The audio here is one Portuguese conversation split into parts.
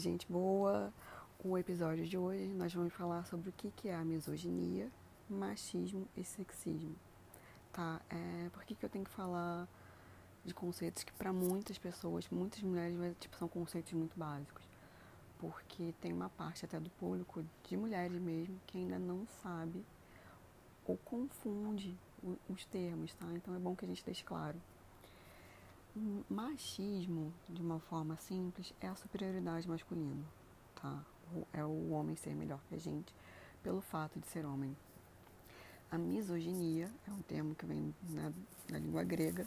gente boa. O episódio de hoje nós vamos falar sobre o que é a misoginia, machismo e sexismo. Tá? É, por que, que eu tenho que falar de conceitos que para muitas pessoas, muitas mulheres, tipo, são conceitos muito básicos? Porque tem uma parte até do público, de mulheres mesmo, que ainda não sabe ou confunde os termos, tá? Então é bom que a gente deixe claro. Machismo, de uma forma simples, é a superioridade masculina, tá? É o homem ser melhor que a gente pelo fato de ser homem. A misoginia é um termo que vem na, na língua grega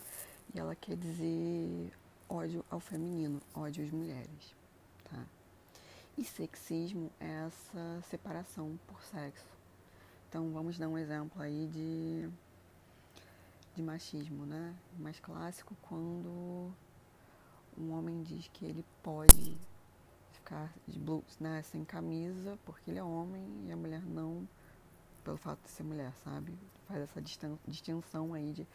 e ela quer dizer ódio ao feminino, ódio às mulheres, tá? E sexismo é essa separação por sexo. Então vamos dar um exemplo aí de de machismo, né? Mais clássico quando um homem diz que ele pode ficar de blues, né, sem camisa porque ele é homem e a mulher não pelo fato de ser mulher, sabe? Faz essa distinção aí de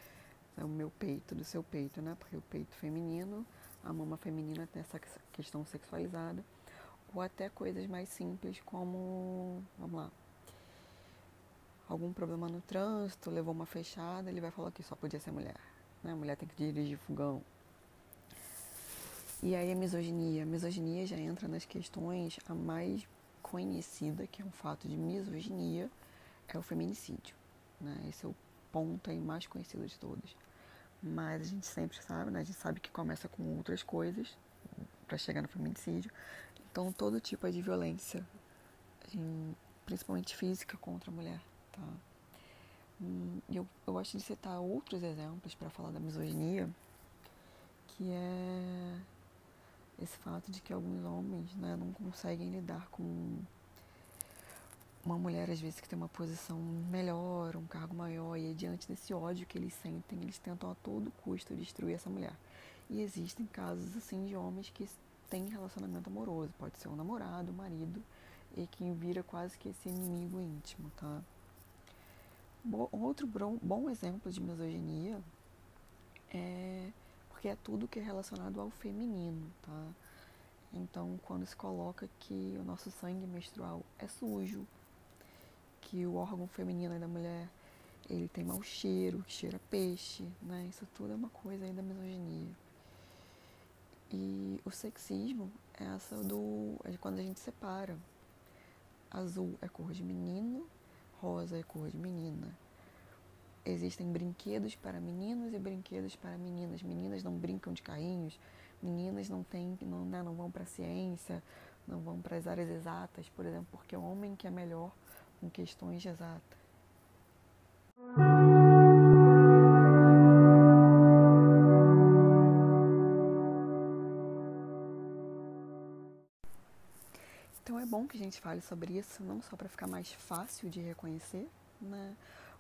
o meu peito do seu peito, né? Porque o peito feminino, a mama feminina tem essa questão sexualizada ou até coisas mais simples como, vamos lá, algum problema no trânsito, levou uma fechada, ele vai falar que só podia ser mulher. Né? Mulher tem que dirigir fogão. E aí a misoginia. A misoginia já entra nas questões a mais conhecida, que é um fato de misoginia, é o feminicídio. Né? Esse é o ponto aí mais conhecido de todos. Mas a gente sempre sabe, né? A gente sabe que começa com outras coisas para chegar no feminicídio. Então todo tipo de violência, principalmente física contra a mulher, Tá? Hum, eu, eu gosto de citar outros exemplos para falar da misoginia, que é esse fato de que alguns homens né, não conseguem lidar com uma mulher, às vezes, que tem uma posição melhor, um cargo maior, e diante desse ódio que eles sentem, eles tentam a todo custo destruir essa mulher. E existem casos, assim, de homens que têm relacionamento amoroso, pode ser um namorado, um marido, e que vira quase que esse inimigo íntimo, tá? Outro bom exemplo de misoginia é porque é tudo que é relacionado ao feminino, tá? Então, quando se coloca que o nosso sangue menstrual é sujo, que o órgão feminino da mulher ele tem mau cheiro, que cheira peixe, né? Isso tudo é uma coisa aí da misoginia. E o sexismo é essa do é quando a gente separa. Azul é cor de menino, rosa é cor de menina. Existem brinquedos para meninos e brinquedos para meninas. Meninas não brincam de carrinhos, meninas não têm, não, né, não vão para a ciência, não vão para as áreas exatas, por exemplo, porque o homem que é melhor com questões exatas. Que a gente fale sobre isso, não só para ficar mais fácil de reconhecer, né?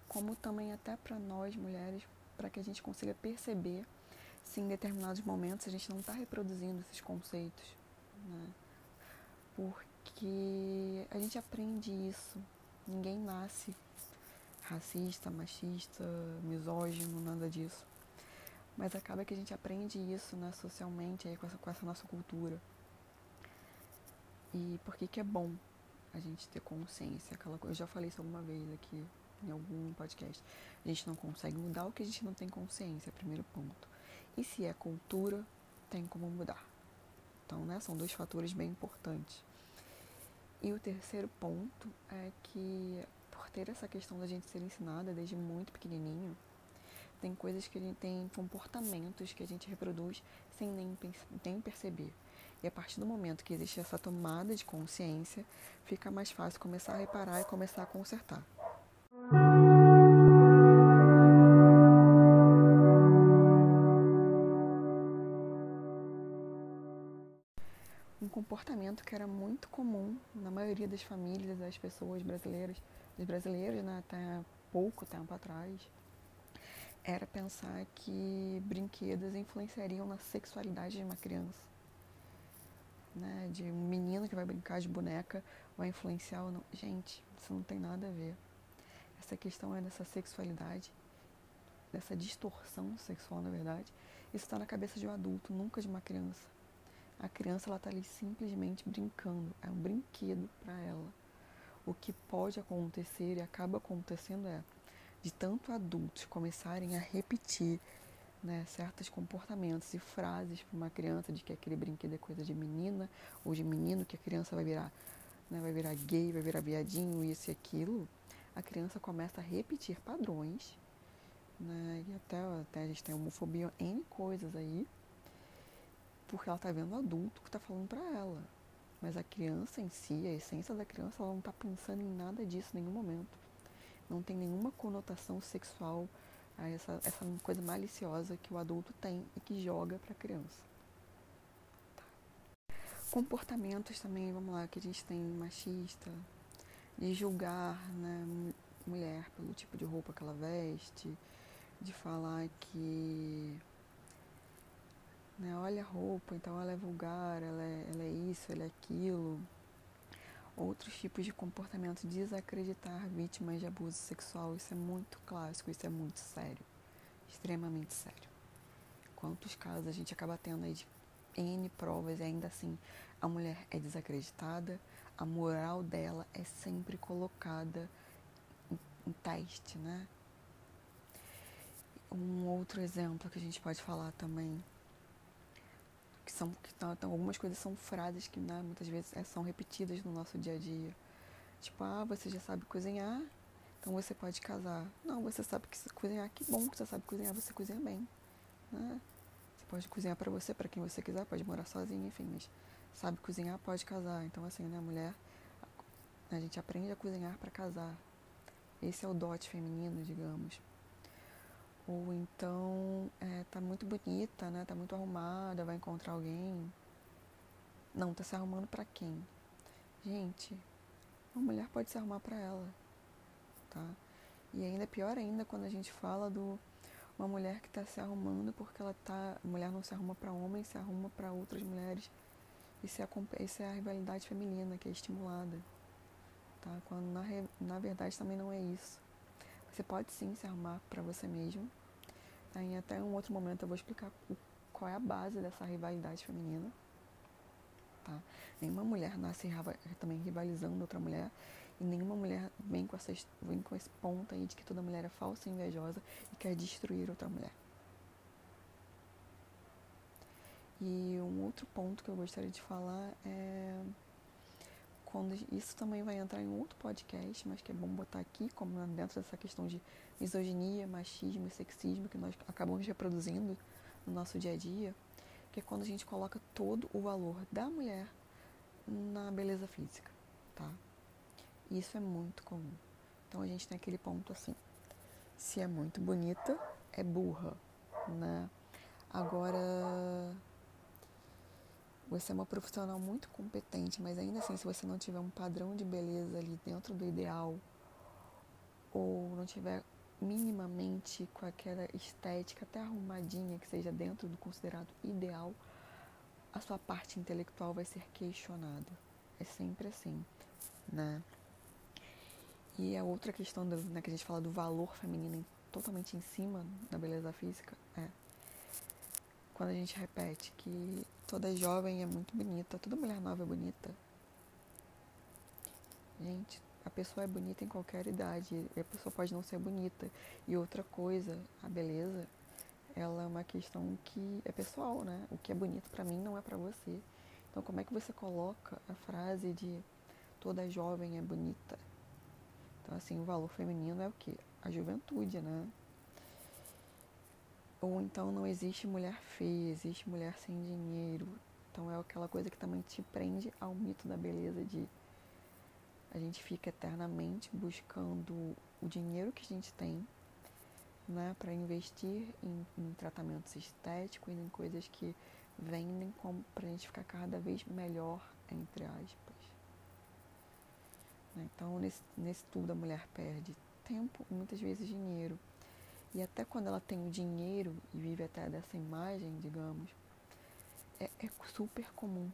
como também até para nós mulheres, para que a gente consiga perceber se em determinados momentos a gente não está reproduzindo esses conceitos. Né? Porque a gente aprende isso. Ninguém nasce racista, machista, misógino, nada disso. Mas acaba que a gente aprende isso né, socialmente aí, com, essa, com essa nossa cultura. E por que, que é bom a gente ter consciência? Aquela, eu já falei isso alguma vez aqui em algum podcast. A gente não consegue mudar o que a gente não tem consciência, primeiro ponto. E se é cultura, tem como mudar. Então, né, são dois fatores bem importantes. E o terceiro ponto é que, por ter essa questão da gente ser ensinada desde muito pequenininho, tem coisas que a gente tem comportamentos que a gente reproduz sem nem, nem perceber. E a partir do momento que existe essa tomada de consciência, fica mais fácil começar a reparar e começar a consertar. Um comportamento que era muito comum na maioria das famílias, das pessoas brasileiras, dos brasileiros, né, até pouco tempo atrás, era pensar que brinquedos influenciariam na sexualidade de uma criança né, de um menino que vai brincar de boneca vai influenciar ou não. Gente, isso não tem nada a ver. Essa questão é dessa sexualidade, dessa distorção sexual, na verdade. Isso está na cabeça de um adulto, nunca de uma criança. A criança ela tá ali simplesmente brincando, é um brinquedo para ela. O que pode acontecer e acaba acontecendo é de tanto adultos começarem a repetir né, certos comportamentos e frases para uma criança de que aquele brinquedo é coisa de menina ou de menino, que a criança vai virar, né, vai virar gay, vai virar viadinho, isso e aquilo, a criança começa a repetir padrões, né, e até, até a gente tem homofobia, N coisas aí, porque ela está vendo o adulto que está falando para ela. Mas a criança em si, a essência da criança, ela não está pensando em nada disso em nenhum momento. Não tem nenhuma conotação sexual a essa, essa coisa maliciosa que o adulto tem e que joga para a criança. Tá. Comportamentos também, vamos lá, que a gente tem machista, de julgar né, mulher pelo tipo de roupa que ela veste, de falar que né, olha a roupa, então ela é vulgar, ela é, ela é isso, ela é aquilo outros tipos de comportamento, desacreditar vítimas de abuso sexual. Isso é muito clássico, isso é muito sério, extremamente sério. Quantos casos a gente acaba tendo aí de N provas e ainda assim a mulher é desacreditada, a moral dela é sempre colocada em, teste, né? Um outro exemplo que a gente pode falar também são que tá, então, algumas coisas são frases que né, muitas vezes é, são repetidas no nosso dia a dia. Tipo, ah, você já sabe cozinhar, então você pode casar. Não, você sabe que cozinhar, que bom que você sabe cozinhar, você cozinha bem. Né? Você pode cozinhar para você, para quem você quiser, pode morar sozinho, enfim, mas sabe cozinhar, pode casar. Então, assim, né, mulher, a gente aprende a cozinhar para casar. Esse é o dote feminino, digamos. Ou então é, tá muito bonita, né? Tá muito arrumada, vai encontrar alguém. Não, tá se arrumando para quem? Gente, uma mulher pode se arrumar para ela, tá? E ainda é pior ainda quando a gente fala do uma mulher que está se arrumando porque ela tá, a mulher não se arruma para homem, se arruma para outras mulheres. Isso é, a, isso é a rivalidade feminina que é estimulada, tá? Quando na, na verdade também não é isso. Você pode sim se arrumar para você mesmo, Tá? Em até um outro momento eu vou explicar qual é a base dessa rivalidade feminina. Tá? Nenhuma mulher nasce também rivalizando outra mulher e nenhuma mulher vem com, essa, vem com esse ponto aí de que toda mulher é falsa e invejosa e quer destruir outra mulher. E um outro ponto que eu gostaria de falar é quando isso também vai entrar em outro podcast, mas que é bom botar aqui, como dentro dessa questão de misoginia, machismo e sexismo que nós acabamos reproduzindo no nosso dia a dia, que é quando a gente coloca todo o valor da mulher na beleza física, tá? Isso é muito comum. Então a gente tem aquele ponto assim: se é muito bonita, é burra, né? Agora você é uma profissional muito competente, mas ainda assim, se você não tiver um padrão de beleza ali dentro do ideal, ou não tiver minimamente com aquela estética até arrumadinha que seja dentro do considerado ideal, a sua parte intelectual vai ser questionada. É sempre assim, né? E a outra questão do, né, que a gente fala do valor feminino totalmente em cima da beleza física é quando a gente repete que toda jovem é muito bonita, toda mulher nova é bonita. Gente, a pessoa é bonita em qualquer idade, a pessoa pode não ser bonita. E outra coisa, a beleza, ela é uma questão que é pessoal, né? O que é bonito para mim não é para você. Então, como é que você coloca a frase de toda jovem é bonita? Então, assim, o valor feminino é o quê? A juventude, né? Ou então não existe mulher feia, existe mulher sem dinheiro. Então é aquela coisa que também te prende ao mito da beleza de a gente fica eternamente buscando o dinheiro que a gente tem, né, para investir em, em, tratamentos estéticos, em coisas que vendem como para a gente ficar cada vez melhor, entre aspas. Então nesse, nesse tudo a mulher perde tempo e muitas vezes dinheiro. E até quando ela tem o dinheiro e vive até dessa imagem, digamos, é, é super comum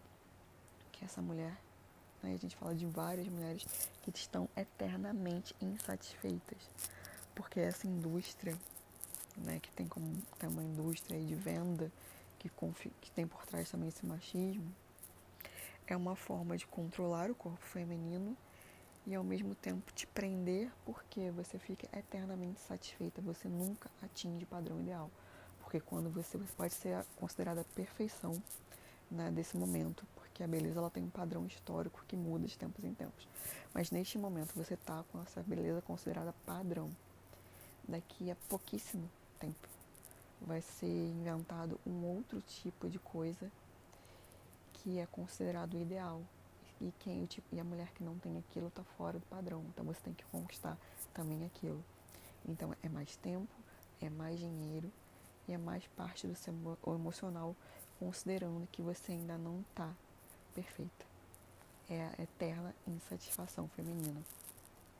que essa mulher, né, a gente fala de várias mulheres que estão eternamente insatisfeitas, porque essa indústria, né, que tem como tem uma indústria de venda que, que tem por trás também esse machismo, é uma forma de controlar o corpo feminino e ao mesmo tempo te prender porque você fica eternamente satisfeita, você nunca atinge o padrão ideal. Porque quando você, você pode ser considerada a perfeição né, desse momento, porque a beleza ela tem um padrão histórico que muda de tempos em tempos. Mas neste momento você está com essa beleza considerada padrão. Daqui a pouquíssimo tempo vai ser inventado um outro tipo de coisa que é considerado ideal. E, quem, tipo, e a mulher que não tem aquilo está fora do padrão. Então você tem que conquistar também aquilo. Então é mais tempo, é mais dinheiro e é mais parte do seu emocional, considerando que você ainda não está perfeita. É a eterna insatisfação feminina.